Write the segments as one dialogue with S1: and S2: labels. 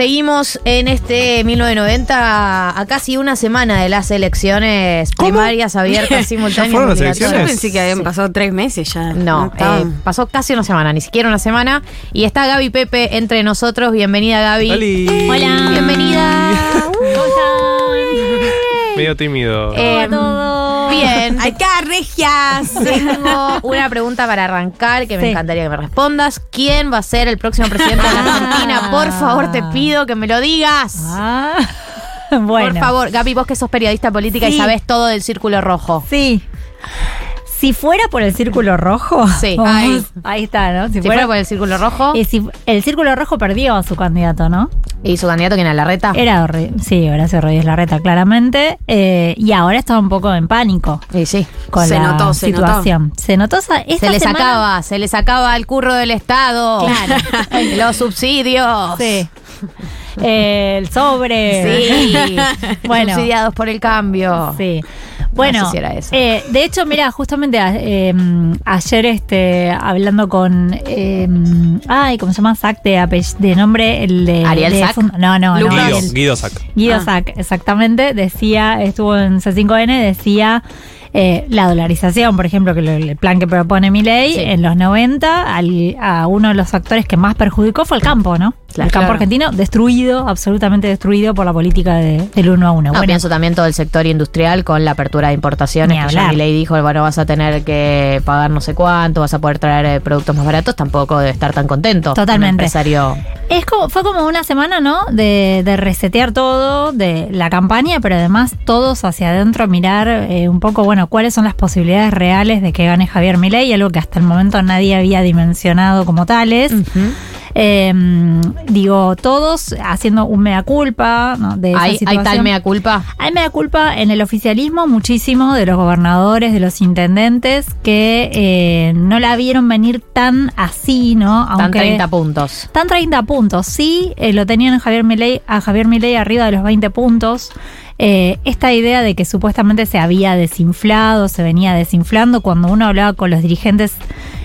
S1: seguimos en este 1990 a casi una semana de las elecciones primarias abiertas simultáneas.
S2: fueron las
S1: obligatorias.
S2: elecciones?
S3: Yo pensé que habían pasado tres meses ya.
S1: No, eh, pasó casi una semana, ni siquiera una semana. Y está Gaby Pepe entre nosotros. Bienvenida, Gaby.
S2: ¡Holi!
S4: Hola.
S1: Bienvenida.
S2: Medio tímido.
S1: Eh, Bien.
S3: ¡Acá, regias!
S1: Tengo una pregunta para arrancar que me
S4: Sí.
S1: encantaría que me respondas. ¿Quién va a ser el próximo presidente de la Argentina? Por favor, te pido que me lo digas.
S4: Ah, bueno.
S1: Por favor, Gaby, vos que sos periodista política y
S4: Sí.
S1: sabés todo del círculo rojo.
S4: Sí. Si fuera por el círculo rojo.
S1: Sí.
S4: vamos-
S1: Ahí.
S4: ahí está, ¿no?
S1: Si fuera por el círculo rojo
S4: eh, si- el círculo rojo perdió a su candidato, ¿no?
S1: y su candidato, ¿quién era? ¿Larreta?
S4: Era, sí, Horacio Rodríguez Larreta, claramente. eh, y ahora está un poco en pánico
S1: Sí, sí.
S4: con
S3: Se
S4: la
S3: notó, se
S4: situación. Se notó esa, esta
S1: Se le sacaba, se le sacaba el curro del Estado.
S4: Claro.
S1: Los subsidios.
S4: Sí. Eh, el sobre.
S1: Sí.
S4: Bueno.
S1: Subsidiados por el cambio.
S4: Sí. Bueno,
S1: No sé si era eso.
S4: eh, de hecho, mira, justamente a- eh, ayer este, hablando con, eh, ay, ¿cómo se llama? Sac de, de nombre, el de...
S1: ¿Ariel
S4: de No, no, no.
S2: Guido, Guido Sac.
S4: Guido
S3: Ah.
S4: Sac, exactamente, decía, estuvo en C5N, decía eh, la dolarización, por ejemplo, que lo- el plan que propone mi ley
S1: Sí.
S4: en los 90, al- a uno de los factores que más perjudicó fue el campo, ¿no?
S1: Claro.
S4: el campo
S1: Claro.
S4: argentino destruido, absolutamente destruido por la política de- del uno a uno.
S1: No,
S4: bueno,
S1: pienso también todo el sector industrial con la apertura de importaciones. Que ya ley dijo, bueno, vas a tener que pagar no sé cuánto, vas a poder traer eh, productos más baratos. Tampoco debe estar tan contento.
S4: Totalmente.
S1: Un empresario.
S4: Es como, fue como una semana, ¿no? De, de resetear todo, de la campaña, pero además todos hacia adentro mirar eh, un poco, bueno, cuáles son las posibilidades reales de que gane Javier Milei, algo que hasta el momento nadie había dimensionado como tales. Eh, digo, todos haciendo un mea culpa ¿no? de esa
S1: ¿Hay, tal mea culpa?
S4: Hay mea culpa en el oficialismo muchísimo de los gobernadores, de los intendentes que eh, no la vieron venir tan así, ¿no?
S1: Están 30 puntos.
S4: Están 30 puntos, sí, eh, lo tenían en Javier Milei, a Javier Milei arriba de los 20 puntos. Eh, esta idea de que supuestamente se había desinflado, se venía desinflando, cuando uno hablaba con los dirigentes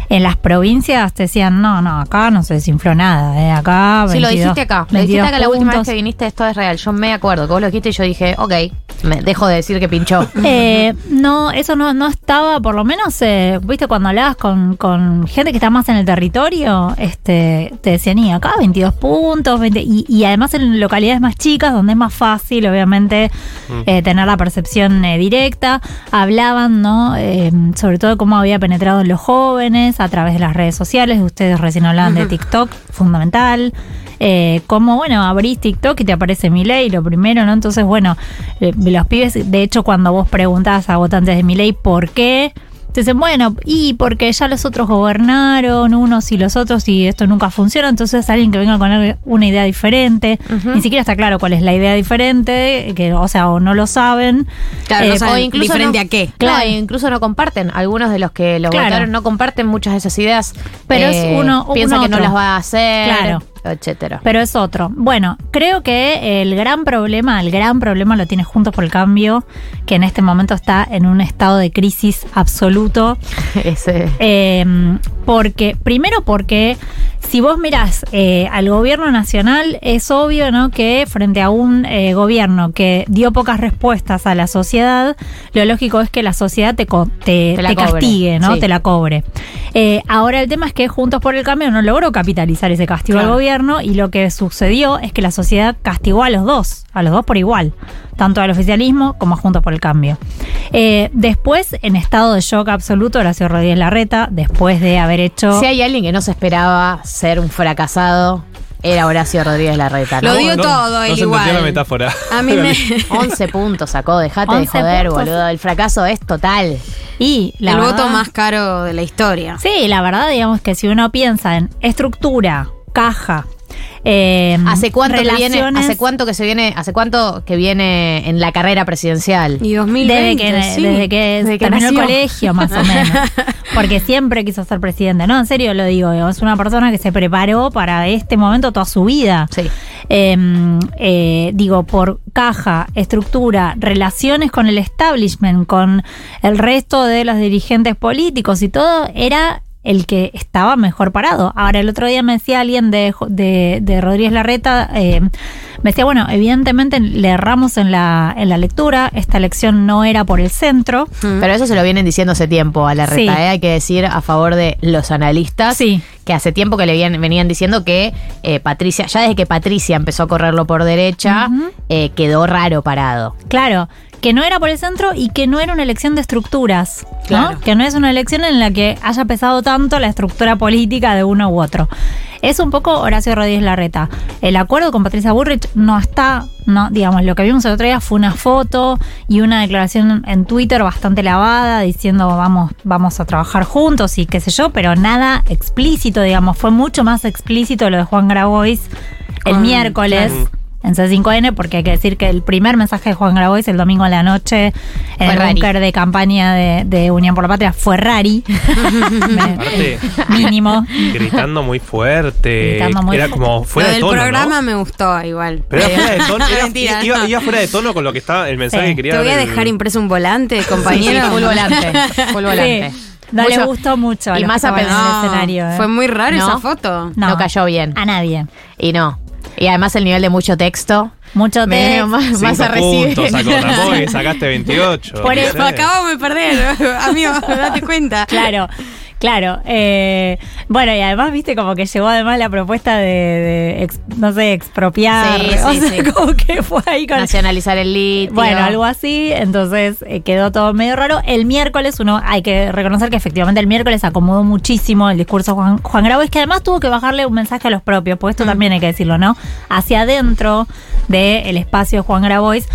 S4: en las provincias, te decían, no, no, acá no se desinfló nada, eh, acá...
S1: Sí, lo
S4: 22
S1: dijiste acá. Lo dijiste
S4: 22
S1: acá la última vez que viniste, esto es real. Yo me acuerdo que vos lo dijiste y yo dije, ok, me dejo de decir que pinchó.
S4: Eh, no, eso no, no estaba, por lo menos, eh, viste, cuando hablabas con, con gente que está más en el territorio, este, te decían, y acá 22 puntos, 20, y, y además en localidades más chicas, donde es más fácil, obviamente, eh, tener la percepción eh, directa, hablaban, ¿no? Eh, sobre todo de cómo había penetrado en los jóvenes a través de las redes sociales, ustedes recién hablaban de TikTok, fundamental. Eh, como, bueno, abrís TikTok y te aparece mi ley, lo primero, ¿no? Entonces, bueno, eh, los pibes, de hecho, cuando vos preguntás a votantes de mi ley por qué, te dicen, bueno, y porque ya los otros gobernaron, unos y los otros, y esto nunca funciona, entonces alguien que venga con una idea diferente, ni siquiera está claro cuál es la idea diferente, que, o sea, o no lo saben.
S3: Claro, no
S4: Eh,
S3: saben
S1: o incluso
S3: diferente
S1: no-
S3: a qué.
S1: Claro,
S4: Claro.
S1: e incluso no comparten. Algunos de los que lo
S4: Claro.
S1: votaron no comparten muchas de esas ideas.
S4: Pero es uno-
S1: Piensa
S4: uno
S1: que no las va a hacer.
S4: Claro.
S1: Etcétera.
S4: Pero es otro. Bueno, creo que el gran problema, el gran problema lo tiene Juntos por el Cambio, que en este momento está en un estado de crisis absoluto.
S1: Ese.
S4: Eh, porque, primero porque si vos mirás eh, al gobierno nacional, es obvio ¿no? que frente a un eh, gobierno que dio pocas respuestas a la sociedad, lo lógico es que la sociedad te, co- te,
S1: Te la
S4: te
S1: cobre,
S4: castigue, ¿no?
S1: sí.
S4: Te la cobre. Eh, ahora el tema es que Juntos por el Cambio no logró capitalizar ese castigo
S1: Claro.
S4: al gobierno y lo que sucedió es que la sociedad castigó a los dos, a los dos por igual, tanto al oficialismo como a Juntos por el Cambio. Eh, después, en estado de shock absoluto, Horacio Rodríguez Larreta, después de haber hecho...
S1: Si hay alguien que no se esperaba ser un fracasado, era Horacio Rodríguez Larreta. ¿no?
S3: Lo dio todo,
S2: no
S3: él
S2: se
S3: igual.
S2: entendió la metáfora.
S3: A mí me...
S1: 11 puntos sacó, dejate de
S4: 11
S1: joder,
S4: puntos.
S1: boludo. El fracaso es total.
S4: y la
S3: el voto más caro de la historia.
S4: Sí, la verdad, digamos que si uno piensa en estructura, caja, eh,
S1: ¿Hace cuánto que viene? ¿Hace cuánto que se viene? ¿Hace cuánto que viene en la carrera presidencial?
S3: Y 2020,
S4: Desde que,
S3: sí.
S4: desde que
S1: Desde que
S4: terminó el colegio, más o menos. Porque siempre quiso ser presidente. No, en serio lo digo. Es una persona que se preparó para este momento toda su vida.
S1: Sí.
S4: Eh, eh, digo, por caja, estructura, relaciones con el establishment, con el resto de los dirigentes políticos y todo, era el que estaba mejor parado. Ahora, el otro día me decía alguien de, de, de Rodríguez Larreta, eh, me decía, bueno, evidentemente le erramos en la, en la lectura, esta elección no era por el centro.
S1: Pero eso se lo vienen diciendo hace tiempo a la reta,
S4: Sí.
S1: ¿eh? hay que decir a favor de los analistas.
S4: Sí.
S1: Que hace tiempo que le habían- venían diciendo que eh, Patricia, ya desde que Patricia empezó a correrlo por derecha, eh, quedó raro parado.
S4: Claro, que no era por el centro y que no era una elección de estructuras, ¿no?
S3: Claro.
S4: Que no es una elección en la que haya pesado tanto la estructura política de uno u otro. Es un poco Horacio Rodríguez Larreta. El acuerdo con Patricia Burrich no está, no, digamos, lo que vimos el otro día fue una foto y una declaración en Twitter bastante lavada diciendo vamos, vamos a trabajar juntos y qué sé yo, pero nada explícito, digamos, fue mucho más explícito lo de Juan Grabois el miércoles
S2: claro.
S4: En C5N, porque hay que decir que el primer mensaje de Juan Grabois el domingo a la noche en
S1: Fue
S4: el búnker de campaña de, de Unión por la Patria fue rari.
S2: Aparte,
S4: mínimo.
S2: gritando muy fuerte.
S4: Gritando muy
S2: Era como fuera de
S3: del
S2: tono,
S3: programa
S2: ¿no?
S3: me gustó igual.
S2: Pero era fuera de tono. era-
S3: Mentira,
S2: iba,
S3: no.
S2: iba fuera de tono con lo que estaba el mensaje
S4: Sí.
S2: que quería
S3: Te voy a
S2: el-
S3: dejar impreso un volante,
S1: Sí,
S3: compañero.
S1: full volante. Full volante.
S4: Sí. No le gustó mucho. a
S1: y más
S4: estaban
S1: apenas-
S4: en el
S3: No,
S4: escenario. ¿eh?
S3: Fue muy raro
S1: ¿No?
S3: esa foto.
S1: No cayó bien.
S4: A nadie.
S1: Y no. Y además el nivel de mucho texto.
S4: Mucho texto.
S1: más,
S2: Cinco
S1: más a
S2: puntos sacó Ramón y sacaste 28.
S4: Por eso
S2: sé.
S3: Acabamos de perder, amigo, date cuenta.
S4: Claro, claro. eh, bueno, y además, viste, como que llegó además la propuesta de, de ex- no sé, expropiar.
S1: Sí,
S4: o
S1: sí,
S4: sea,
S1: sí.
S4: como que fue ahí con.
S1: Nacionalizar el litio.
S4: Bueno, algo así, entonces eh, quedó todo medio raro. El miércoles, uno hay que reconocer que efectivamente el miércoles acomodó muchísimo el discurso de Juan, Juan Grabois, que además tuvo que bajarle un mensaje a los propios, porque esto también hay que decirlo, ¿no? Hacia adentro del espacio de Juan Grabois.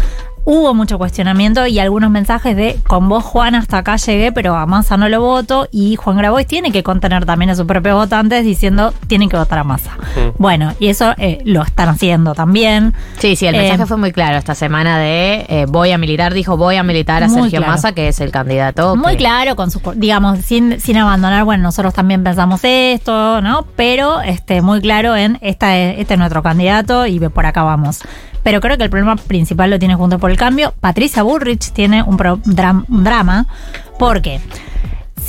S4: Hubo mucho cuestionamiento y algunos mensajes de con vos Juan hasta acá llegué, pero a Massa no lo voto y Juan Grabois tiene que contener también a sus propios votantes diciendo tienen que votar a Massa.
S2: Mm.
S4: Bueno, y eso eh, lo están haciendo también.
S1: Sí, sí, el
S4: Eh,
S1: mensaje fue muy claro esta semana de eh, voy a militar, dijo voy a militar a Sergio
S4: claro.
S1: Massa, que es el candidato.
S4: Muy
S1: que-
S4: claro, con sus, digamos, sin, sin abandonar, bueno, nosotros también pensamos esto, ¿no? Pero este, muy claro en esta, es- este es nuestro candidato y por acá vamos. Pero creo que el problema principal lo tiene junto por el cambio. Patricia Bullrich tiene un, pro- un drama porque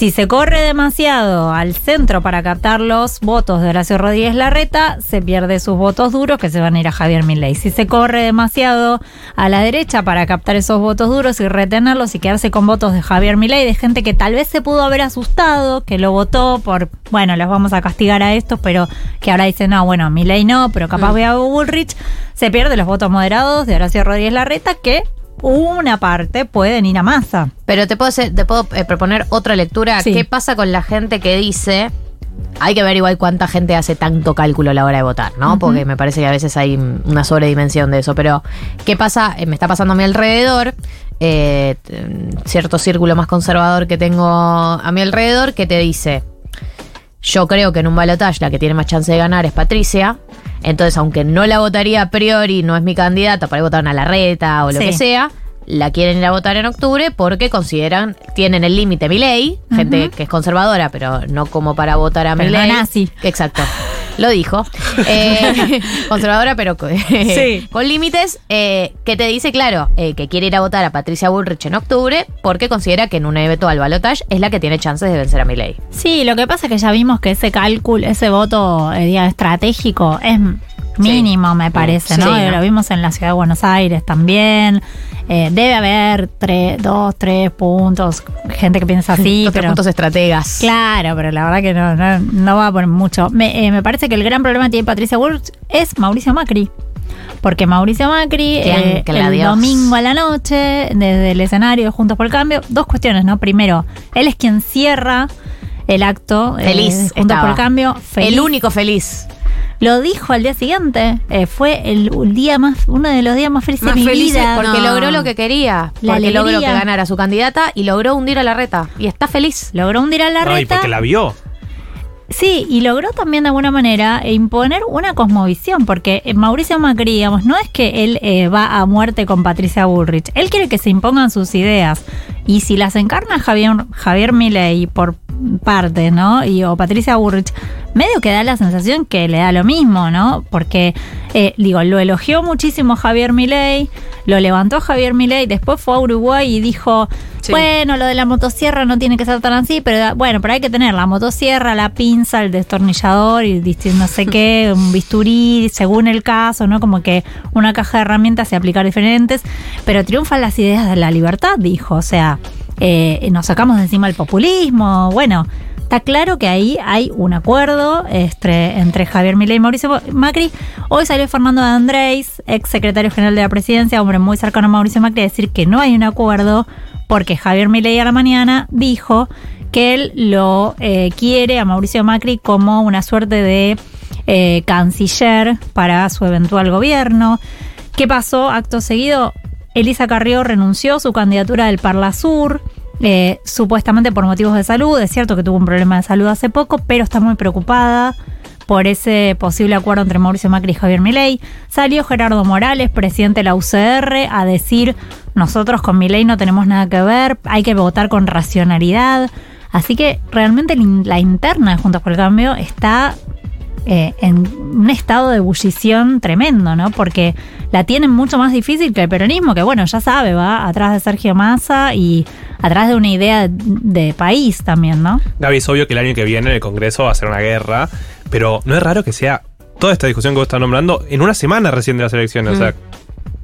S4: si se corre demasiado al centro para captar los votos de Horacio Rodríguez Larreta, se pierde sus votos duros que se van a ir a Javier Milei. Si se corre demasiado a la derecha para captar esos votos duros y retenerlos y quedarse con votos de Javier Milei, de gente que tal vez se pudo haber asustado, que lo votó por, bueno, los vamos a castigar a estos, pero que ahora dicen, no, bueno, Milei no, pero capaz voy a Bullrich, se pierde los votos moderados de Horacio Rodríguez Larreta que una parte pueden ir a masa.
S1: Pero te puedo, hacer- te puedo eh, proponer otra lectura.
S4: Sí.
S1: ¿Qué pasa con la gente que dice... Hay que ver igual cuánta gente hace tanto cálculo a la hora de votar, ¿no? Porque me parece que a veces hay una sobredimensión de eso. Pero, ¿qué pasa? Eh, me está pasando a mi alrededor, eh, cierto círculo más conservador que tengo a mi alrededor, que te dice, yo creo que en un balotaje la que tiene más chance de ganar es Patricia. Entonces, aunque no la votaría a priori, no es mi candidata, para votar a la reta o lo
S4: Sí.
S1: que sea, la quieren ir a votar en octubre porque consideran, tienen el límite mi ley, gente que es conservadora, pero no como para votar a mi
S4: Pero no nazi.
S1: Exacto. Lo dijo. Eh, conservadora, pero
S4: Sí.
S1: con límites, eh, que te dice, claro, eh, que quiere ir a votar a Patricia Bullrich en octubre porque considera que en un eventual balotaje es la que tiene chances de vencer a mi ley.
S4: Sí, lo que pasa es que ya vimos que ese cálculo, ese voto eh, digamos, estratégico es mínimo, me parece,
S1: Sí,
S4: ¿no?
S1: ¿no?
S4: Lo vimos en la ciudad de Buenos Aires también. Eh, debe haber tres, dos, tres puntos, gente que piensa así,
S1: tres
S4: pero
S1: puntos estrategas.
S4: Claro, pero la verdad que no, no, no va por mucho. Me, eh, me parece que el gran problema que tiene Patricia Bullrich es Mauricio Macri. Porque Mauricio Macri, eh, el
S1: Dios.
S4: domingo a la noche, desde el escenario de Juntos por el Cambio, dos cuestiones, ¿no? Primero, él es quien cierra el acto eh,
S1: Feliz.
S4: Juntos
S1: estaba.
S4: por el Cambio. Feliz.
S1: El único feliz.
S4: Lo dijo al día siguiente. eh, fue el, el día más, uno de los días más felices
S3: Más
S4: de mi
S3: felices
S4: vida.
S1: Porque
S3: No.
S1: logró lo que quería.
S4: La
S1: porque logró que ganara su candidata y logró hundir a la reta. Y está feliz.
S4: Logró hundir a la
S2: No, y
S4: reta.
S2: porque la vio.
S4: Sí, y logró también de alguna manera imponer una cosmovisión, porque eh, Mauricio Macri, digamos, no es que él eh, va a muerte con Patricia Bullrich, él quiere que se impongan sus ideas. Y si las encarna Javier, Javier Milei por partes, ¿no? Y o Patricia Burrich, medio que da la sensación que le da lo mismo, ¿no? Porque, eh, digo, lo elogió muchísimo Javier Milei, lo levantó Javier Milei, después fue a Uruguay y dijo,
S3: Sí.
S4: bueno, lo de la motosierra no tiene que ser tan así, pero bueno, pero hay que tener la motosierra, la pinza, el destornillador y no sé qué, un bisturí, según el caso, ¿no? Como que una caja de herramientas y aplicar diferentes, pero triunfan las ideas de la libertad, dijo, o sea, eh, nos sacamos de encima el populismo, bueno. Está claro que ahí hay un acuerdo entre, Javier Milei y Mauricio Macri. Hoy salió Fernando de Andrés, ex secretario general de la presidencia, hombre muy cercano a Mauricio Macri, a decir que no hay un acuerdo porque Javier Milei a la mañana dijo que él lo eh, quiere a Mauricio Macri como una suerte de eh, canciller para su eventual gobierno. ¿Qué pasó? Acto seguido, Elisa Carrió renunció a su candidatura del Parla Sur. eh, supuestamente por motivos de salud, es cierto que tuvo un problema de salud hace poco, pero está muy preocupada por ese posible acuerdo entre Mauricio Macri y Javier Milei. Salió Gerardo Morales, presidente de la UCR, a decir, nosotros con Milei no tenemos nada que ver, hay que votar con racionalidad. Así que realmente la in- la interna de Juntos por el Cambio está eh, en un estado de ebullición tremendo, ¿no? Porque la tienen mucho más difícil que el peronismo, que bueno, ya sabe, va atrás de Sergio Massa y atrás de una idea de, país también, ¿no?
S2: Gaby, es obvio que el año que viene en el Congreso va a ser una guerra, pero no es raro que sea toda esta discusión que vos estás nombrando en una semana recién de las elecciones. O sea,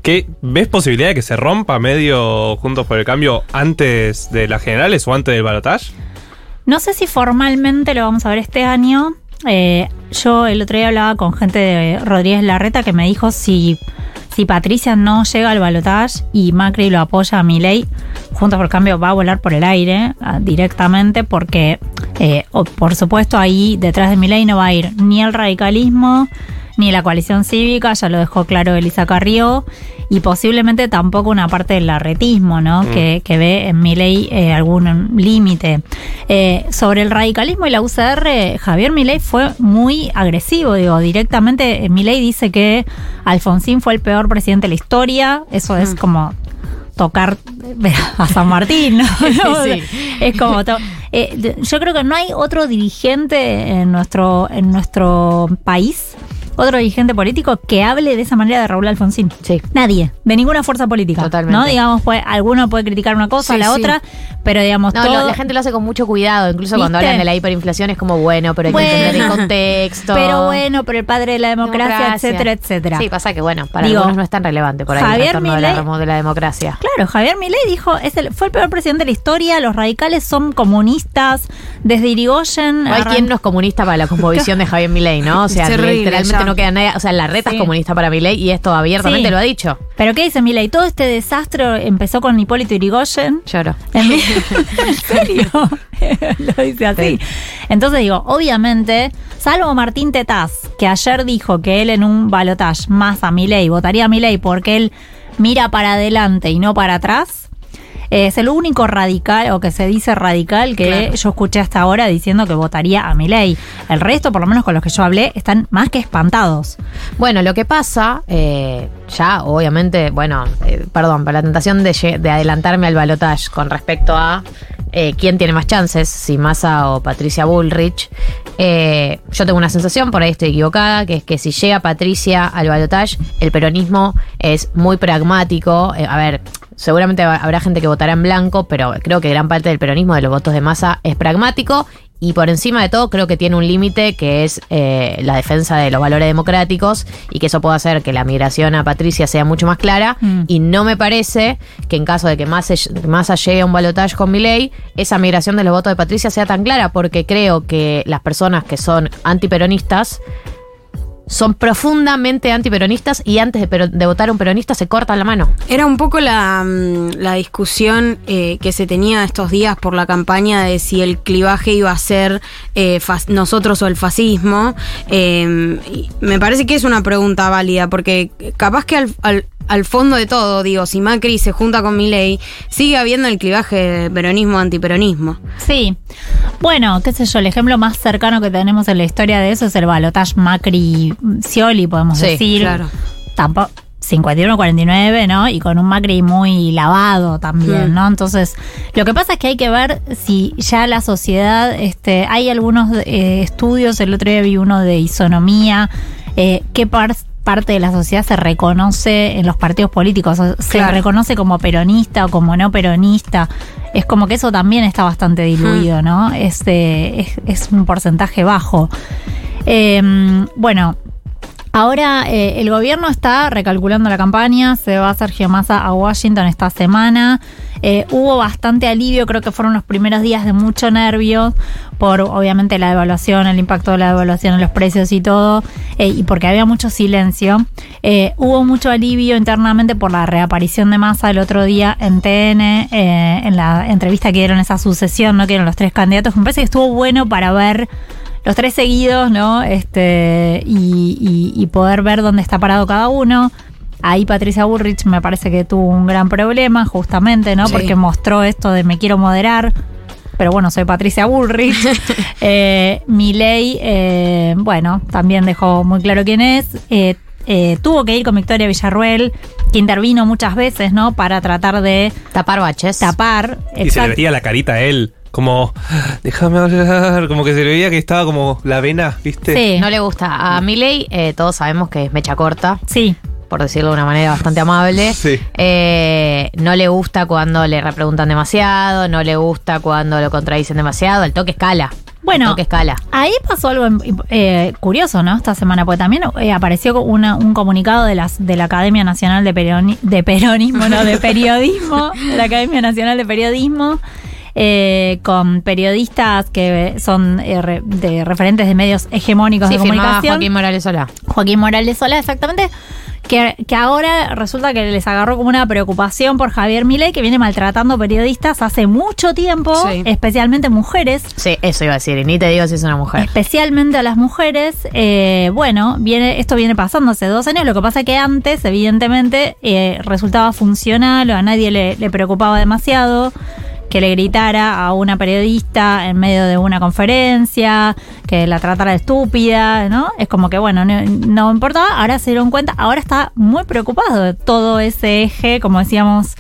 S2: ¿qué, ¿ves posibilidad de que se rompa medio Juntos por el Cambio antes de las generales o antes del balotaje?
S4: No sé si formalmente lo vamos a ver este año. Eh, yo el otro día hablaba con gente de Rodríguez Larreta que me dijo si, si Patricia no llega al balotaje y Macri lo apoya a Milei, Juntos por Cambio va a volar por el aire ah, directamente porque, eh, por supuesto, ahí detrás de Milei no va a ir ni el radicalismo ni la coalición cívica, ya lo dejó claro Elisa Carrió, y posiblemente tampoco una parte del larretismo, ¿no? Que, que ve en mi ley algún límite. Eh, sobre el radicalismo y la UCR, Javier Milei fue muy agresivo, digo, directamente eh, Milei dice que Alfonsín fue el peor presidente de la historia, eso es como tocar eh, a San Martín, ¿no?
S1: Sí.
S4: Es como eh, yo creo que no hay otro dirigente en nuestro en nuestro país, otro dirigente político que hable de esa manera de Raúl Alfonsín.
S1: Sí.
S4: Nadie, de ninguna fuerza política.
S1: Totalmente.
S4: ¿No? Digamos, pues, alguno puede criticar una cosa,
S3: Sí,
S4: la
S3: sí.
S4: otra, pero digamos,
S1: No,
S4: todo.
S1: lo- la gente lo hace con mucho cuidado, incluso cuando hablan de la hiperinflación es como bueno, pero hay
S4: Bueno.
S1: que entender el contexto.
S4: pero bueno, pero el padre de la democracia, etcétera, etcétera.
S1: Sí, pasa que bueno, para
S4: Digo,
S1: algunos no es tan relevante por ahí
S4: Javier
S1: el retorno de la,
S4: Milei-
S1: de la democracia.
S4: Claro, Javier Milei dijo, es el, fue el peor presidente de la historia, los radicales son comunistas, desde Irigoyen...
S1: No hay
S4: arran-
S1: quien no es comunista para la composición de Javier Milei, ¿no? O sea, literalmente
S3: ya.
S1: No queda nadie. O sea, la reta
S4: Sí.
S1: es comunista para Milei y esto abiertamente
S4: Sí.
S1: lo ha dicho.
S4: Pero ¿qué dice Milei? Todo este desastre empezó con Hipólito Irigoyen.
S1: Lloro.
S4: En, ¿En serio? Lo dice así. Entonces digo, obviamente, salvo Martín Tetaz, que ayer dijo que él en un balotaje más a Milei, votaría a Milei porque él mira para adelante y no para atrás. Es el único radical, o que se dice radical, que
S3: Claro.
S4: yo escuché hasta ahora diciendo que votaría a Milei. El resto, por lo menos con los que yo hablé, están más que espantados.
S1: Bueno, lo que pasa, eh, ya obviamente, bueno, eh, perdón, para la tentación de, de adelantarme al balotage con respecto a eh, quién tiene más chances, si Massa o Patricia Bullrich, eh, yo tengo una sensación, por ahí estoy equivocada, que es que si llega Patricia al balotage, el peronismo es muy pragmático. Eh, a ver, seguramente ha- habrá gente que votará en blanco, pero creo que gran parte del peronismo de los votos de Massa es pragmático. Y por encima de todo, creo que tiene un límite que es eh, la defensa de los valores democráticos y que eso puede hacer que la migración a Patricia sea mucho más clara.
S4: Mm.
S1: Y no me parece que en caso de que Massa, Massa llegue a un balotaje con Milei, esa migración de los votos de Patricia sea tan clara, porque creo que las personas que son antiperonistas son profundamente antiperonistas y antes de, votar a un peronista se cortan la mano.
S3: Era un poco la, mm, la discusión eh, que se tenía estos días por la campaña de si el clivaje iba a ser eh, nosotros o el fascismo. Eh, me parece que es una pregunta válida, porque capaz que al- al fondo de todo, digo, si Macri se junta con Milei, sigue habiendo el clivaje peronismo-antiperonismo.
S4: Sí. Bueno, qué sé yo, el ejemplo más cercano que tenemos en la historia de eso es el balotaje Macri-Scioli, podemos
S1: Sí,
S4: decir.
S3: claro.
S4: Tampoco. 51-49, ¿no? Y con un Macri muy lavado también,
S3: Mm.
S4: ¿no? Entonces, lo que pasa es que hay que ver si ya la sociedad, este, hay algunos eh, estudios, el otro día vi uno de isonomía, eh, qué par- parte de la sociedad se reconoce en los partidos políticos, o se
S3: Claro.
S4: reconoce como peronista o como no peronista. Es como que eso también está bastante diluido, ¿no? Es, eh, es, es un porcentaje bajo. Eh, bueno, Ahora eh, el gobierno está recalculando la campaña, se va Sergio Massa a Washington esta semana. Eh, hubo bastante alivio, creo que fueron los primeros días de mucho nervio por obviamente la devaluación, el impacto de la devaluación en los precios y todo, eh, y porque había mucho silencio. Eh, hubo mucho alivio internamente por la reaparición de Massa el otro día en TN, en la entrevista que dieron esa sucesión, ¿no? que eran los tres candidatos. Me parece que estuvo bueno para ver los tres seguidos, ¿no? Este, y poder ver dónde está parado cada uno. Ahí Patricia Bullrich me parece que tuvo un gran problema, justamente, ¿no?
S3: Sí.
S4: Porque mostró esto de me quiero moderar. Pero bueno, soy Patricia Bullrich. eh, Milei, eh, bueno, también dejó muy claro quién es. Eh, eh, tuvo que ir con Victoria Villarruel, que intervino muchas veces, ¿no? Para tratar de
S1: Tapar baches.
S4: tapar.
S2: Y se le veía la carita a él, como, déjame hablar, como que se le veía que estaba como la vena, ¿viste?
S4: Sí.
S1: No le gusta. A Milei, eh, todos sabemos que es mecha corta,
S4: Sí.
S1: Por decirlo de una manera bastante amable.
S2: Sí.
S1: Eh, no le gusta cuando le repreguntan demasiado, no le gusta cuando lo contradicen demasiado. El toque escala.
S4: Bueno,
S1: El toque escala.
S4: Ahí pasó algo eh, curioso, ¿no? Esta semana, porque también eh, apareció una- un comunicado de, las, de la Academia Nacional de, Peroni- de Peronismo, no, de Periodismo, de la Academia Nacional de Periodismo, eh, con periodistas que son eh, re- de referentes de medios hegemónicos
S1: Sí,
S4: de comunicación.
S1: Joaquín Morales Solá.
S4: Joaquín Morales Solá, exactamente. Que, que ahora resulta que les agarró como una preocupación por Javier Milei, que viene maltratando periodistas hace mucho tiempo,
S3: Sí.
S4: especialmente mujeres.
S1: Sí, eso iba a decir. Y ni te digo si es una mujer.
S4: Especialmente a las mujeres, eh, bueno, viene, esto viene pasando hace dos años. Lo que pasa que antes, evidentemente, eh, resultaba funcional o a nadie le, le preocupaba demasiado que le gritara a una periodista en medio de una conferencia, que la tratara de estúpida, ¿no? Es como que, bueno, no, no importaba. Ahora se dieron cuenta, ahora está muy preocupado de todo ese eje, como decíamos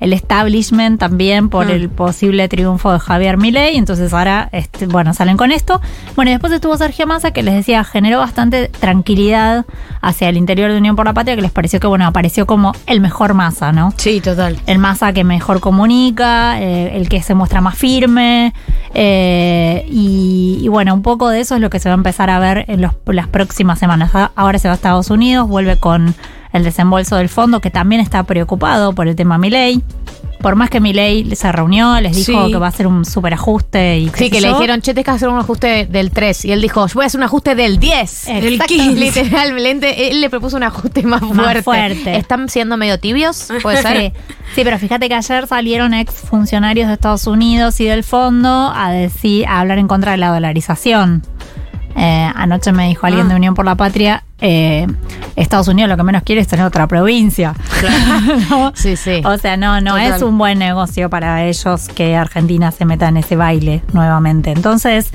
S4: el establishment también por
S3: Mm.
S4: el posible triunfo de Javier Milei. Entonces ahora, este, bueno, salen con esto. Bueno, y después estuvo Sergio Massa, que les decía, generó bastante tranquilidad hacia el interior de Unión por la Patria, que les pareció que, bueno, apareció como el mejor Massa, ¿no?
S3: Sí, total.
S4: El Massa que mejor comunica, eh, el que se muestra más firme. eh, y, y bueno, un poco de eso es lo que se va a empezar a ver en los- las próximas semanas. Ahora se va a Estados Unidos, vuelve con el desembolso del fondo, que también está preocupado por el tema Milei. Por más que Milei se reunió, les dijo
S3: Sí.
S4: que va a hacer un superajuste y
S1: Sí, que le
S4: yo.
S1: dijeron, che, tienes que hacer un ajuste del 3. Y él dijo, yo voy a hacer un ajuste del 10.
S4: Del
S1: Exacto.
S3: 15.
S1: Literalmente, él le propuso un ajuste más
S4: Más
S1: fuerte.
S4: fuerte.
S1: ¿Están siendo medio tibios? ¿Puede ser?
S4: Sí. Sí, pero fíjate que ayer salieron ex funcionarios de Estados Unidos y del fondo a decir, a hablar en contra de la dolarización. Eh, anoche me dijo alguien
S3: Ah.
S4: de Unión por la Patria, eh, Estados Unidos lo que menos quiere es tener otra provincia. ¿No?
S1: Sí, sí.
S4: O sea, no, no
S3: Total.
S4: es un buen negocio para ellos que Argentina se meta en ese baile nuevamente. Entonces,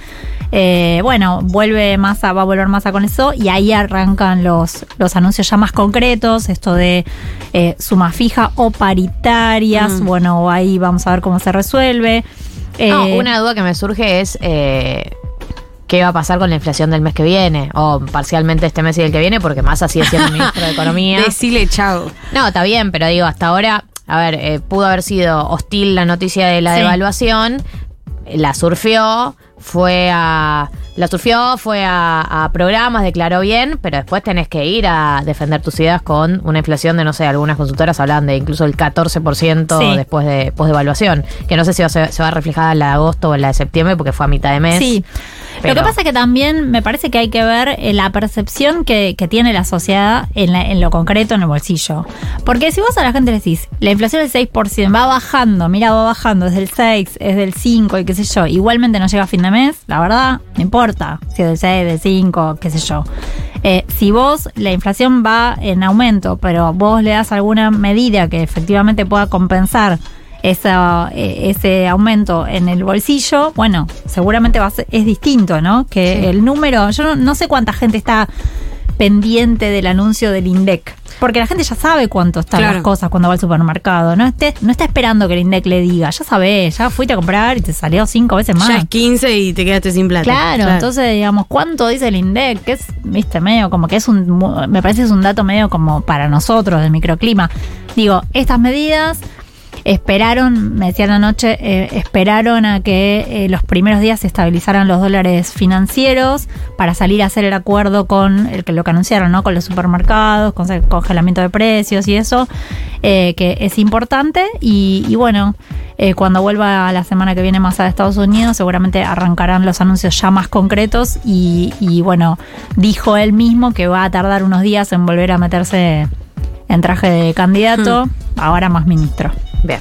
S4: eh, bueno, vuelve Massa, va a volver Massa con eso y ahí arrancan los, los anuncios ya más concretos, esto de eh, suma fija o paritarias.
S3: Mm.
S4: Bueno, ahí vamos a ver cómo se resuelve.
S1: No,
S4: Eh,
S1: una duda que me surge es qué va a pasar con la inflación del mes que viene, o parcialmente este mes y el que viene, porque Massa sigue siendo ministro de Economía.
S3: Decile chao.
S1: No, está bien, pero digo, hasta ahora, a ver, eh, pudo haber sido hostil la noticia de la
S4: Sí.
S1: devaluación, la surfió, fue a. La surfió, fue a, a programas, declaró bien, pero después tenés que ir a defender tus ideas con una inflación de, no sé, algunas consultoras hablan de incluso el 14%
S4: Sí.
S1: después de posdevaluación, que no sé si va, a ser- se va a reflejar en la de agosto o en la de septiembre, porque fue a mitad de mes.
S4: Sí.
S1: Pero-
S4: Lo que pasa es que también me parece que hay que ver eh, la percepción que, que tiene la sociedad en, la- en lo concreto, en el bolsillo. Porque si vos a la gente le decís, la inflación es del 6%, va bajando, mira, va bajando, es del 6, es del 5 y qué sé yo, igualmente no llega a fin de mes, la verdad, no importa si es del 6, del 5, qué sé yo. Eh, si vos, la inflación va en aumento, pero vos le das alguna medida que efectivamente pueda compensar esa, eh, ese aumento en el bolsillo, bueno, seguramente va a ser, es distinto, ¿no? Que
S1: Sí.
S4: el número, yo no, no sé cuánta gente está pendiente del anuncio del INDEC. Porque la gente ya sabe cuánto están
S3: Claro.
S4: las cosas cuando va al supermercado. No, esté, no está esperando que el INDEC le diga. Ya sabés, ya fuiste a comprar y te salió cinco veces más.
S3: Ya es 15 y te quedaste sin plata.
S4: Claro, entonces digamos, ¿cuánto dice el INDEC? Que es, viste, medio como que es un, me parece que es un dato medio como para nosotros del microclima. Digo, estas medidas esperaron, me decían anoche, eh, esperaron a que eh, los primeros días se estabilizaran los dólares financieros para salir a hacer el acuerdo con el que lo que anunciaron, ¿no? Con los supermercados, con el congelamiento de precios y eso, eh, que es importante. Y, y bueno, cuando vuelva la semana que viene más a Estados Unidos, seguramente arrancarán los anuncios ya más concretos. Y, y bueno, dijo él mismo que va a tardar unos días en volver a meterse en traje de candidato, ahora más ministro.
S1: Bien.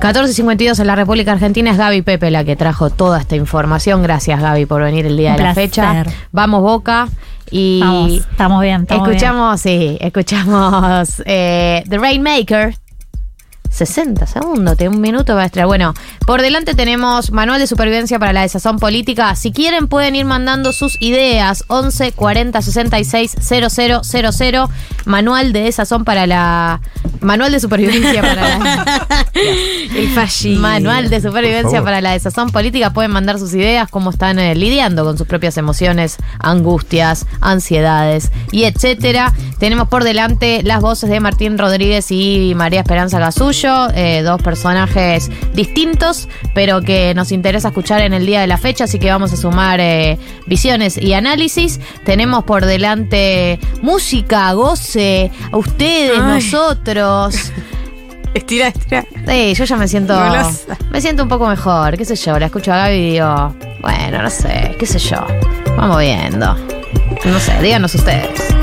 S1: 14.52 en la República Argentina es Gaby Pepe la que trajo toda esta información. Gracias Gaby por venir el día
S4: Un
S1: de la fecha. Vamos Boca y
S4: Vamos, estamos bien, estamos
S1: escuchamos, sí, escuchamos eh, The Rainmaker. 60 segundos, de un minuto va a. Bueno, por delante tenemos manual de supervivencia para la desazón política. Si quieren pueden ir mandando sus ideas 11 40 66 000 manual de desazón para la manual de supervivencia para la
S3: El fallido.
S1: Manual de supervivencia para la desazón política. Pueden mandar sus ideas, cómo están eh, lidiando con sus propias emociones, angustias, ansiedades y etcétera. Tenemos por delante las voces de Martín Rodríguez y María Esperanza Eh, dos personajes distintos, pero que nos interesa escuchar en el día de la fecha, así que vamos a sumar eh, visiones y análisis. Tenemos por delante música, goce, a ustedes,
S3: Ay.
S1: nosotros.
S3: Estira, estira.
S1: Sí, yo ya me siento.
S3: Golosa.
S1: Me siento un poco mejor, qué sé yo. La escucho a Gaby y digo, bueno, no sé, qué sé yo. Vamos viendo. No sé, díganos ustedes.